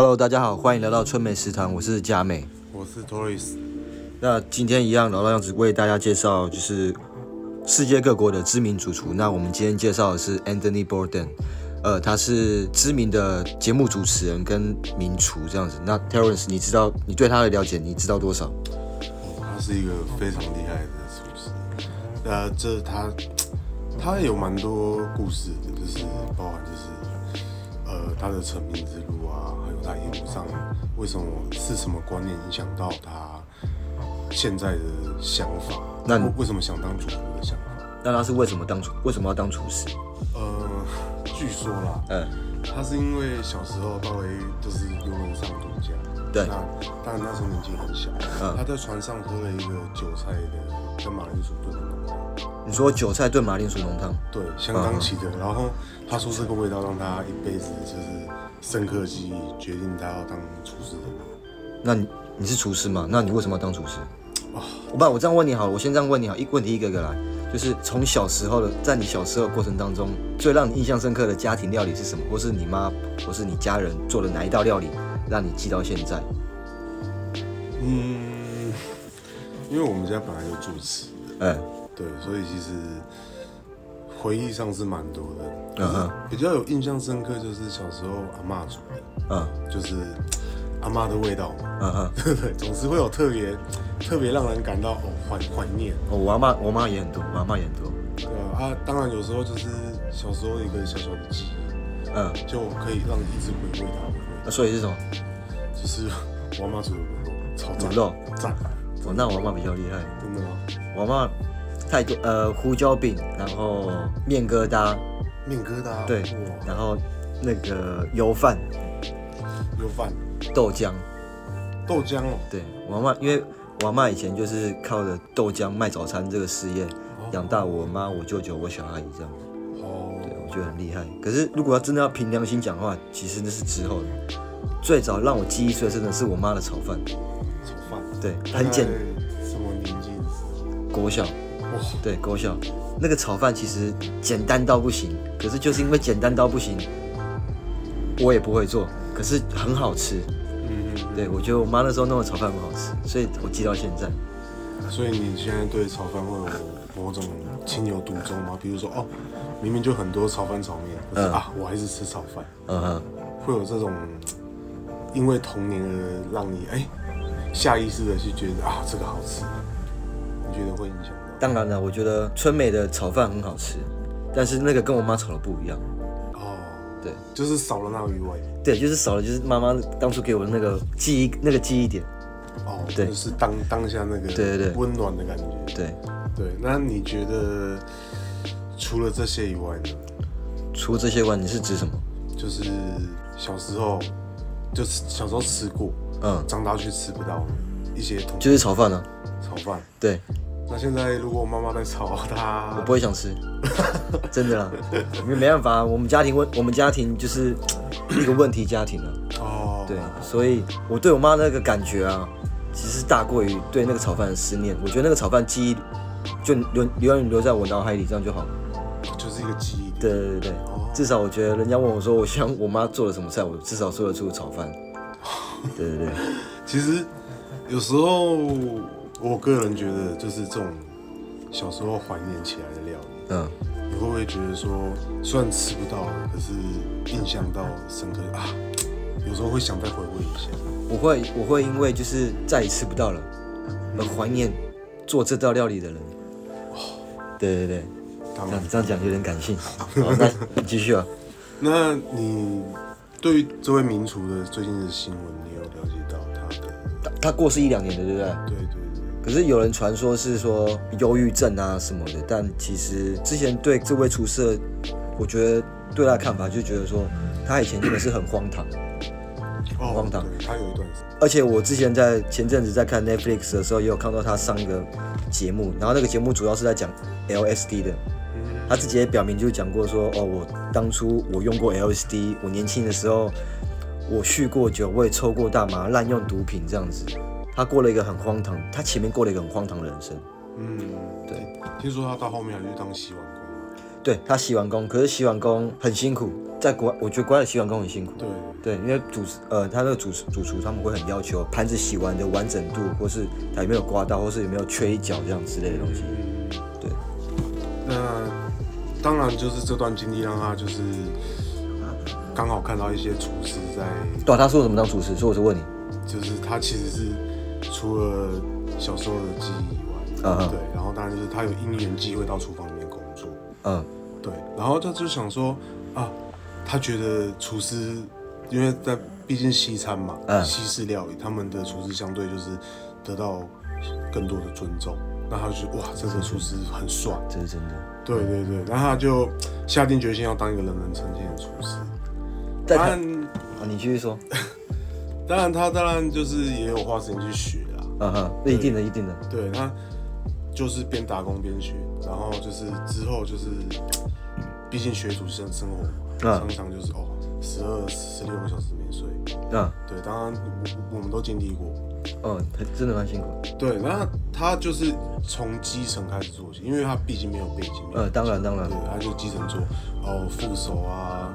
Hello，大家好，欢迎来到春美食堂，我是佳美。我是 Toris，那今天一样老老样子为大家介绍就是世界各国的知名主厨。那我们今天介绍的是 Anthony Bourdain，呃，他是知名的节目主持人跟名厨这样子。那 Terence，你知道你对他的了解，你知道多少？哦，他是一个非常厉害的厨师。呃，这他他有蛮多故事的，就是包含就是呃他的成名之路啊，还有他一路上为什么是什么观念影响到他现在的想法，那你为为什么想当主厨的想法？那他是为什么当厨？为什么要当厨师？呃，据说啦，嗯，他是因为小时候到了一就是游轮上度假，对那当然那时候年纪很小，嗯他在船上喝了一个韭菜的跟马铃薯炖的浓汤，你说韭菜炖马铃薯浓汤，对，相当奇特。然后他说这个味道让他一辈子就是深刻记忆，决定他要当厨师的。那你你是厨师吗？那你为什么要当厨师？哦我不，我这样问你好了，我先这样问你好，一问题一个个来，就是从小时候的，在你小时候的过程当中，最让你印象深刻的家庭料理是什么？或是你妈，或是你家人做的哪一道料理，让你记到现在？嗯，因为我们家本来就住吃的，嗯对，所以其实回忆上是蛮多的。嗯哼比较有印象深刻就是小时候阿妈煮的，嗯就是阿妈的味道嘛，嗯嗯，对 不对？总是会有特别特别让人感到哦怀怀念，哦，我阿妈，我妈也很多，我阿妈也很多，对啊啊，当然有时候就是小时候一个小小的记忆，嗯，就可以让你一直回味它，所以是什么？就是我阿妈煮的卤肉，超赞，卤肉。赞，哦，那我阿妈比较厉害，真的吗？我阿妈太多，呃，胡椒饼，然后面疙瘩，面疙瘩，对，然后那个油饭、油饭，豆浆。豆浆哦，对我阿妈，因为我阿妈以前就是靠着豆浆卖早餐这个事业养大我妈、我舅舅、我小阿姨这样，哦，对我觉得很厉害。可是如果要真的要凭良心讲话，其实那是之后的。最早让我记忆最深的是我妈的炒饭，炒饭，对，很简什么年纪？国小，哇，对国小那个炒饭其实简单到不行，可是就是因为简单到不行，我也不会做，可是很好吃。嗯嗯对我觉得我妈那时候弄的炒饭很好吃，所以我记到现在。嗯，所以你现在对炒饭会有某种情有独钟吗？比如说，哦，明明就很多炒饭炒面，可是、嗯啊，我还是吃炒饭，嗯哼。会有这种因为童年而让你哎、下意识的去觉得啊这个好吃，你觉得会影响到？当然了，我觉得春美的炒饭很好吃，但是那个跟我妈炒的不一样。哦，对就是少了那个余味。对，就是少了就是妈妈当初给我的那个记忆那个记忆点。哦，对就是当当下那个对对对温暖的感觉。对，对，那你觉得除了这些以外呢？除这些外，你是指什么？就是小时候，就是小时候吃过，嗯，长大却吃不到一些同就是炒饭啊。炒饭。对，那现在如果我妈妈在炒它，我不会想吃，真的啦，因为没办法，我们家庭问我们家庭就是 一个问题家庭啊。哦，对，所以我对我妈那个感觉啊，其实大过于对那个炒饭的思念。我觉得那个炒饭记忆就留留在我脑海里，这样就好。就是一个记忆点。对对对对，至少我觉得人家问我说我希望我妈做了什么菜，我至少说得出炒饭。对对对，其实有时候我个人觉得，就是这种小时候怀念起来的料理，嗯，你会不会觉得说，虽然吃不到，可是印象到深刻啊？有时候会想再回味一下。我会我会因为就是再也吃不到了而怀念做这道料理的人。哦对对对，这当然样这样讲有点感性。好，那你继续啊。那你对于这位名厨的最近的新闻，你有了解到他的？他他过世一两年的，对不？对对对，可是有人传说是说忧郁症啊什么的，但其实之前对这位厨师，我觉得对他的看法就觉得说，他以前真的是很荒唐。很荒唐对他有一段时而且我之前在前阵子在看 Netflix 的时候，也有看到他上一个节目，然后那个节目主要是在讲 LSD 的。嗯他自己也表明就讲过说，哦，我当初我用过 LSD，我年轻的时候我酗过酒，我也抽过大麻，滥用毒品这样子。他过了一个很荒唐，他前面过了一个很荒唐的人生。嗯，对，听说他到后面还去当洗碗工，对他洗碗工，可是洗碗工很辛苦，在国外我觉得国外的洗碗工很辛苦。对，对，因为主呃，他那个主主厨他们会很要求盘子洗完的完整度，或是它有没有刮到，或是有没有缺一角这样之类的东西。嗯，对。那当然就是这段经历让他就是刚好看到一些厨师在，对啊，他说我怎么当厨师，所以我就问你，就是他其实是除了小时候的记忆以外，嗯哼对，然后当然就是他有因缘机会到厨房里面工作，嗯。对，然后他就想说啊，他觉得厨师，因为在毕竟西餐嘛，嗯。西式料理，他们的厨师相对就是得到更多的尊重，那他就觉得哇，这个厨师很帅，这是真的。对对对，然后他就下定决心要当一个人人称羡的厨师。在台，当然，啊，你继续说。当然他当然就是也有花时间去学啦，嗯哼，那一定的，一定的。对他就是边打工边学，然后就是之后就是，毕竟学徒生生活嘛，嗯。常常就是哦十二十六个小时没睡，嗯。对，当然我我们都经历过，嗯，他真的蛮辛苦。对，那他就是从基层开始做起，因为他毕竟没有背景，没有呃，当然当然。对，，他就基层做，哦副手啊、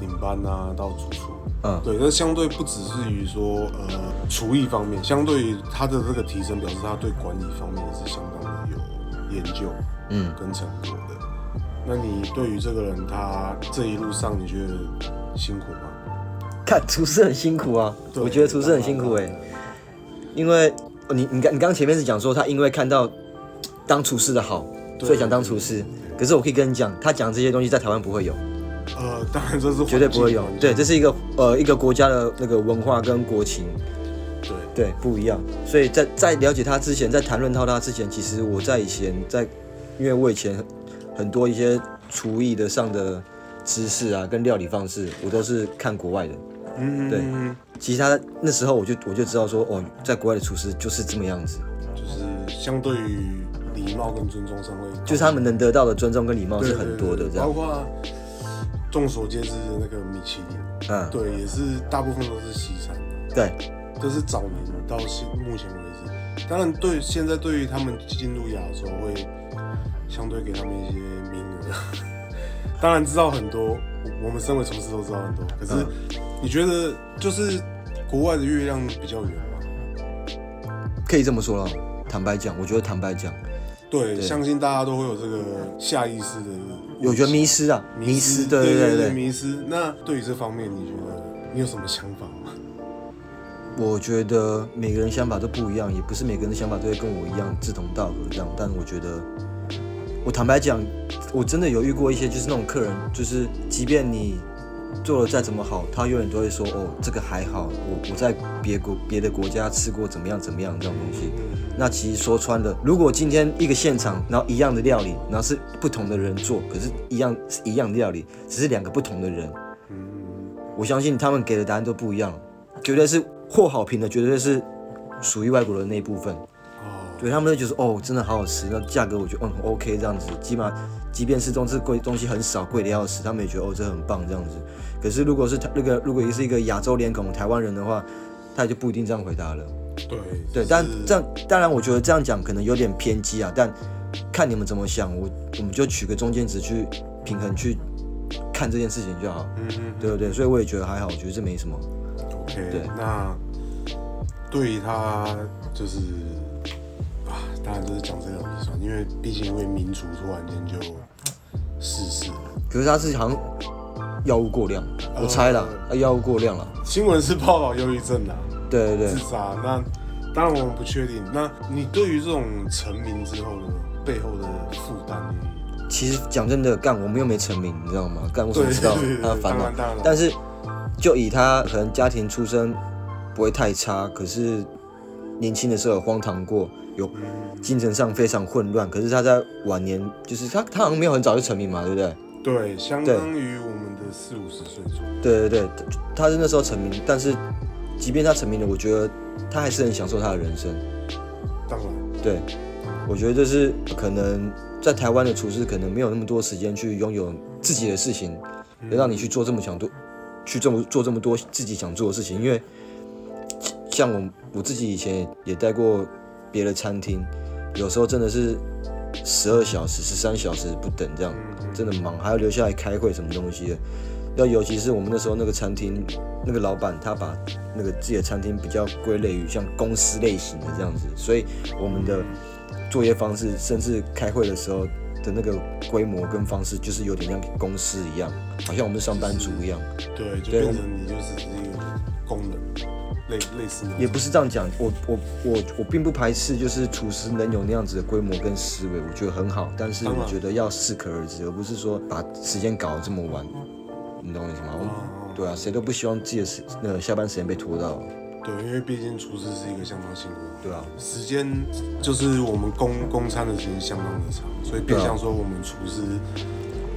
领班啊到主厨，嗯对，那相对不只是于说呃厨艺方面，相对于他的这个提升，表示他对管理方面也是相当的有研究嗯，跟成果的。那你对于这个人，他这一路上你觉得辛苦吗？看厨师很辛苦啊，我觉得厨师很辛苦哎、因为哦你你刚你刚前面是讲说他因为看到当厨师的好，所以想当厨师。可是我可以跟你讲，他讲这些东西在台湾不会有，呃，当然这是绝对不会有。对，这是一个呃一个国家的那个文化跟国情，对对不一样。所以在在了解他之前，在谈论到他之前，其实我在以前在，因为我以前很多一些厨艺的上的知识啊，跟料理方式，我都是看国外的。嗯，对其实他那时候我就我就知道说，哦，在国外的厨师就是这么样子，就是相对于礼貌跟尊重上会，就是他们能得到的尊重跟礼貌是很多的这样包。括众所皆知的那个米其林，嗯，对，也是大部分都是西餐，对，这是早年到现目前为止。当然对，现在对于他们进入亚洲会相对给他们一些名额。当然知道很多，我我们身为厨师都知道很多。可是嗯你觉得就是国外的月亮比较圆吗？可以这么说了。坦白讲，我觉得坦白讲，对，对相信大家都会有这个下意识的误解，我觉得迷失啊，迷失，对对对对。迷失。那对于这方面，你觉得你有什么想法吗？我觉得每个人想法都不一样，也不是每个人的想法都会跟我一样志同道合这样。但我觉得，我坦白讲，我真的有遇过一些就是那种客人，就是即便你做的再怎么好，他永远都会说哦，这个还好，我我在别国别的国家吃过怎么样怎么样这种东西。那其实说穿了，如果今天一个现场，然后一样的料理，然后是不同的人做，可是一样是一样的料理，只是两个不同的人，嗯，我相信他们给的答案都不一样，绝对是获好评的，绝对是属于外国人那一部分。哦，对他们就觉得哦，真的好好吃，那价格我觉得嗯 OK 这样子，起码即便是东西贵东西很少，贵的要死，他们也觉得哦这很棒这样子。可是如果是他那个如果是一个亚洲脸孔台湾人的话，他也就不一定这样回答了。对对，但这样当然我觉得这样讲可能有点偏激啊，但看你们怎么想，我我们就取个中间值去平衡去看这件事情就好，嗯嗯对不对？所以我也觉得还好，我觉得这没什么。，OK，对那对于他就是啊，当然就是讲这个鼻酸，因为毕竟因为民族突然间就逝世了。可是他是好像药物过量，我猜啦，他药物过量了。新闻是报道忧郁症啦，对对对，自杀。那当然我们不确定。那你对于这种成名之后的背后的负担，你其实讲真的，干我们又没成名，你知道吗？干我怎么知道对对对他的烦恼当然当然？但是就以他可能家庭出身不会太差，可是年轻的时候有荒唐过，有精神上非常混乱。可是他在晚年，就是他他好像没有很早就成名嘛，对不对？对，相当于我们的四五十岁左右。对对对，他是那时候成名，但是即便他成名了，我觉得他还是很享受他的人生。当然，对，我觉得这是可能在台湾的厨师可能没有那么多时间去拥有自己的事情，能让你去做这么想多，去这么做这么多自己想做的事情。因为像我我自己以前也也待过别的餐厅，有时候真的是十二小时、十三小时不等这样，真的忙，还要留下来开会什么东西的。要尤其是我们那时候那个餐厅，那个老板他把那个自己的餐厅比较归类于像公司类型的这样子，所以我们的作业方式，甚至开会的时候的那个规模跟方式，就是有点像公司一样，好像我们上班族一样。对，变成你就是只是一个功能，类类似的也不是这样讲，我我我我并不排斥，就是厨师能有那样子的规模跟思维，我觉得很好。但是我觉得要适可而止，而不是说把时间搞得这么晚，你懂我意思吗？哦。对啊，谁都不希望自己的时那个下班时间被拖到，对，因为毕竟厨师是一个相当辛苦的对啊，时间就是我们供供餐的时间相当的长，所以变相说我们厨师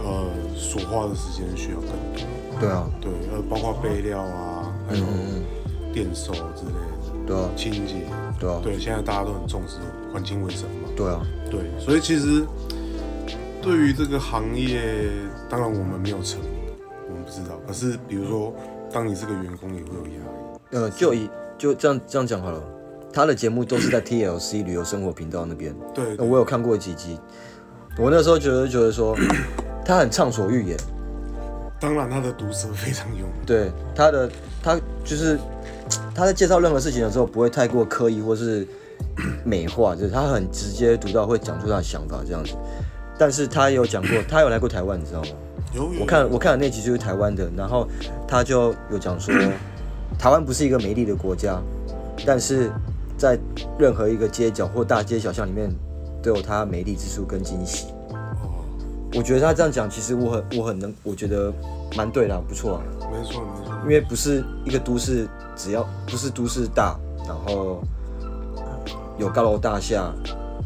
呃所花的时间需要更多。对啊，对，呃，包括备料啊，还有嗯店收之类的，对啊，清洁。对啊，对，现在大家都很重视环境卫生嘛。对啊，对，所以其实对于这个行业，当然我们没有成，我们不知道。可是比如说，当你是个员工，也会有压力。呃，就以就这样这样讲好了，他的节目都是在 TLC 旅游生活频道那边，对，呃我有看过几集，我那时候觉得觉得说他很畅所欲言。当然他的毒舌非常有名。对他的他就是他在介绍任何事情的时候不会太过刻意或是 美化，就是他很直接读到，会讲出他的想法这样子。但是他有讲过，他有来过台湾，你知道吗？有有我看我看的那集就是台湾的，然后他就有讲说，台湾不是一个美丽的国家，但是在任何一个街角或大街小巷里面都有它美丽之处跟惊喜。哦，我觉得他这样讲，其实我很我很能，我觉得蛮对的啊，不错啊。没错没错。因为不是一个都市，只要不是都市大，然后有高楼大厦，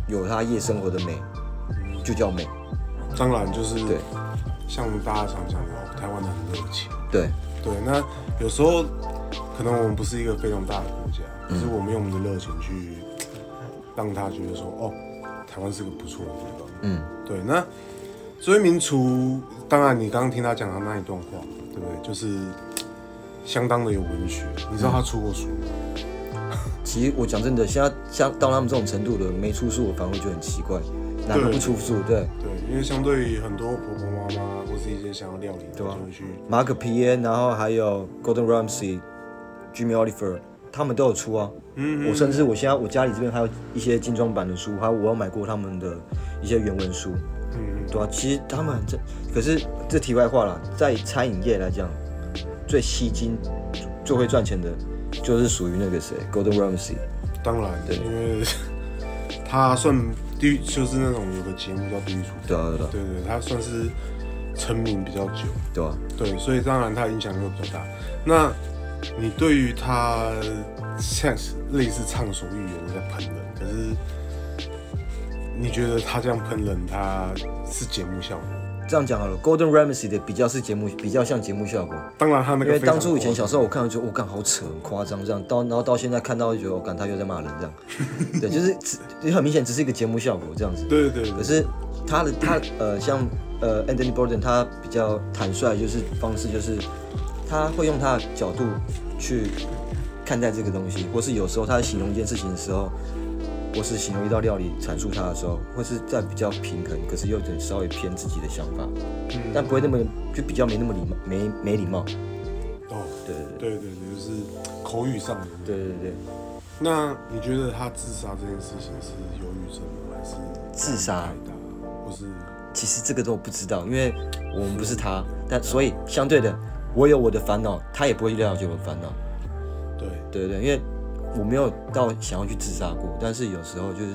有它夜生活的美，就叫美。当然就是对像大家常讲的，哦台湾人很热情。对，对，那有时候可能我们不是一个非常大的国家，可嗯是我们用我们的热情去让他觉得说，哦，台湾是个不错的地方。嗯，对，那追名厨，当然你刚刚听他讲的那一段话，对不对？就是相当的有文学。你知道他出过书吗？其实我讲真的，现在像到他们这种程度的没出书，我反而会觉得很奇怪，哪个不出书？对，对，因为相对于很多婆婆妈妈或是一些想要料理的，对啊就会去马可皮耶，然后还有 Golden Ramsay、Jimmy Oliver，他们都有出啊。嗯我甚至我现在我家里这边还有一些精装版的书，还有我有买过他们的一些原文书。嗯对啊，其实他们很正，可是这题外话啦，在餐饮业来讲，最吸睛、最会赚钱的，就是属于那个谁，Golden Ramsey。当然，对因为 他算地狱，就是那种有个节目叫《地狱厨房》，对啊，对啊，对对，他算是成名比较久，对啊。对，所以当然他的影响力会比较大。那你对于他像是类似畅所欲言的在喷人，可是你觉得他这样喷人，他是节目效果？这样讲好了，Golden Ramsey 的比较是节目，比较像节目效果。当然他那个因为当初以前小时候候，我看到就我感好扯，很夸张这样，到然后到现在看到就觉得我感他又在骂人这样，对，就是只也很明显只是一个节目效果这样子。对对对，可是他的他呃像呃 Anthony Bourdain 他比较坦率，就是方式就是他会用他的角度去看待这个东西，或是有时候他在形容一件事情的时候，或是形容一道料理阐述它的时候，会是在比较平衡，可是又有点稍微偏自己的想法，嗯但不会那么就比较没那么礼貌，没没礼貌。哦，对对对对对，就是口语上的。对对对对，那你觉得他自杀这件事情是忧郁症吗？还是自杀？不是，其实这个都不知道，因为我们不是他，但所以相对的，我有我的烦恼，他也不会了解我的烦恼。对，对对对，因为我没有到想要去自杀过，但是有时候就是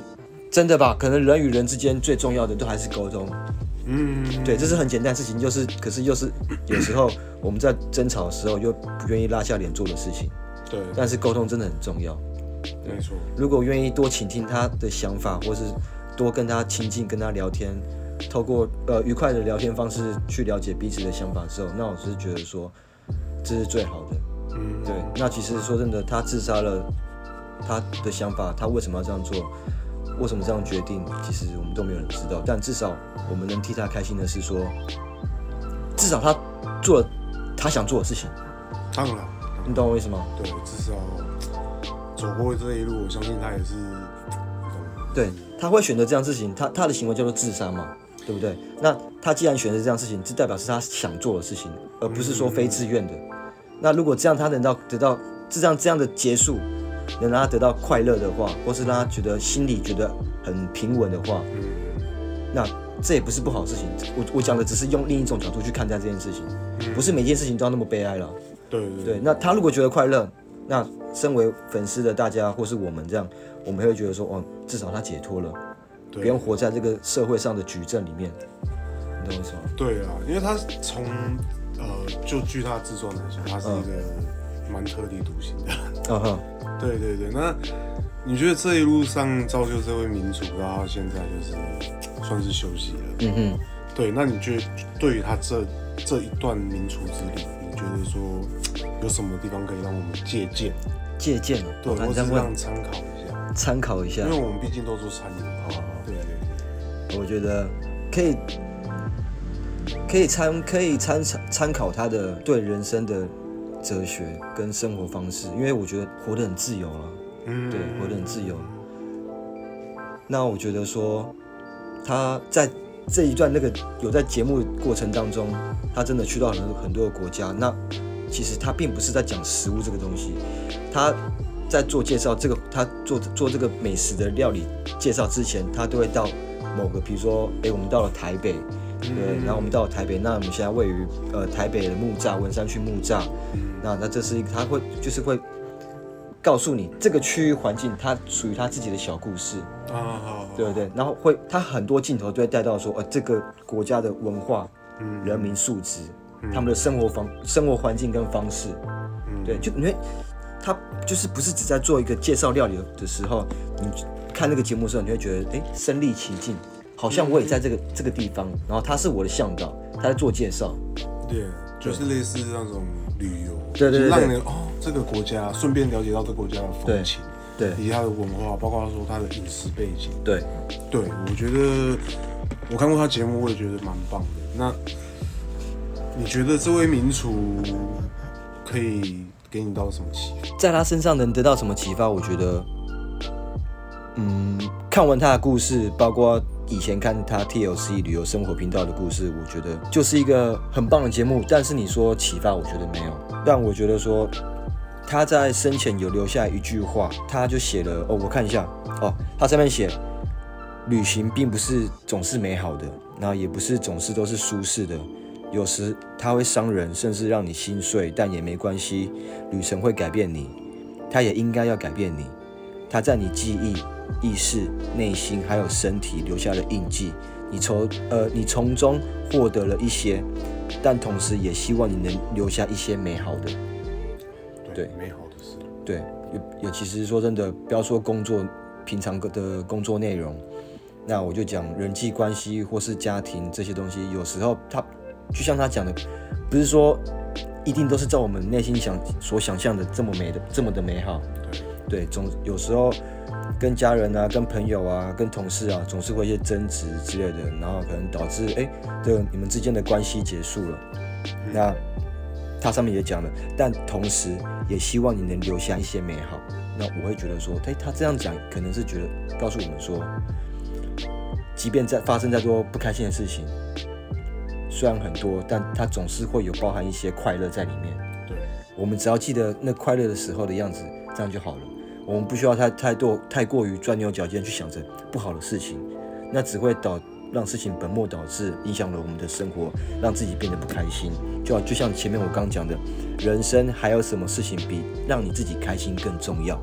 真的吧，可能人与人之间最重要的都还是沟通。嗯，对，这是很简单的事情，就是可是又是有时候我们在争吵的时候又不愿意拉下脸做的事情，对，但是沟通真的很重要。没错，如果愿意多倾听他的想法，或是多跟他亲近、跟他聊天，透过呃愉快的聊天方式去了解彼此的想法之后，那我只是觉得说这是最好的。嗯，对，那其实说真的，他自杀了，他的想法，他为什么要这样做，为什么这样决定，其实我们都没有人知道。但至少我们能替他开心的是说，至少他做了他想做的事情，当然，你懂我意思吗？对，至少走过这一路，我相信他也是，对，他会选择这样事情，他他的行为叫做自杀嘛，对不对？那他既然选择这样事情，这代表是他想做的事情，而不是说非自愿的。那如果这样，他能到得到这样这样的结束，能让他得到快乐的话，或是让他觉得心里觉得很平稳的话，那这也不是不好的事情。我我讲的只是用另一种角度去看待这件事情，不是每件事情都要那么悲哀了。对对对，那他如果觉得快乐，那身为粉丝的大家或是我们这样，我们会觉得说，哦，至少他解脱了，不用活在这个社会上的矩阵里面。你懂我意思吗？对啊，因为他从呃，就据他自传来说，他是一个蛮特立独行的。嗯哼，对对对。那你觉得这一路上造就这位民主，然后现在就是算是休息了？嗯哼。对，那你觉得对于他这这一段民主之旅，你觉得说有什么地方可以让我们借鉴？借鉴？对，或者让参考一下。参考一下。因为我们毕竟都做餐饮。哦。对对对。我觉得可以。可以参可以参参考他的对人生的哲学跟生活方式，因为我觉得活得很自由了，嗯，对，活得很自由。那我觉得说他在这一段那个有在节目过程当中，他真的去到很多很多的国家。那其实他并不是在讲食物这个东西，他在做介绍这个他做做这个美食的料理介绍之前，他都会到某个，比如说，哎，我们到了台北。对，然后我们到了台北，那我们现在位于呃台北的木栅文山区木栅，那那这是一个他会就是会告诉你这个区域环境它属于他自己的小故事。啊，好，对不对？然后会他很多镜头都会带到说，呃这个国家的文化、人民素质、他们的生活方生活环境跟方式，对，就因为他就是不是只在做一个介绍料理的时候，你看那个节目的时候，你会觉得哎身临其境。好像我也在这个这个地方，然后他是我的向导，他在做介绍。对，就是类似那种旅游，对对对，让人哦这个国家顺便了解到这个国家的风情，对，以及它的文化，包括说他的饮食背景。对，对我觉得我看过他节目，我也觉得蛮棒的。那你觉得这位名厨可以给你到什么启发？在他身上能得到什么启发？我觉得，嗯，看完他的故事，包括。以前看他 TLC 旅游生活频道的故事，我觉得就是一个很棒的节目。但是你说启发，我觉得没有。但我觉得说他在生前有留下一句话，他就写了哦，我看一下哦，他上面写：旅行并不是总是美好的，然后也不是总是都是舒适的，有时它会伤人，甚至让你心碎，但也没关系。旅程会改变你，它也应该要改变你。它在你记忆。意识、内心还有身体留下了印记，你从呃，你从中获得了一些，但同时也希望你能留下一些美好的，对，美好的事，对，有有，其实说真的，不要说工作平常的工作内容，那我就讲人际关系或是家庭这些东西，有时候他就像他讲的，不是说一定都是在我们内心想所想象的这么美的这么的美好，对，总有时候。跟家人啊，跟朋友啊，跟同事啊，总是会一些争执之类的，然后可能导致哎，这你们之间的关系结束了。那他上面也讲了，但同时也希望你能留下一些美好。那我会觉得说，哎，他这样讲可能是觉得告诉我们说，即便在发生再多不开心的事情，虽然很多，但他总是会有包含一些快乐在里面。对，我们只要记得那快乐的时候的样子，这样就好了。我们不需要太太多太过于钻牛角尖去想着不好的事情，那只会导让事情本末倒置，影响了我们的生活，让自己变得不开心。就就像前面我刚讲的，人生还有什么事情比让你自己开心更重要？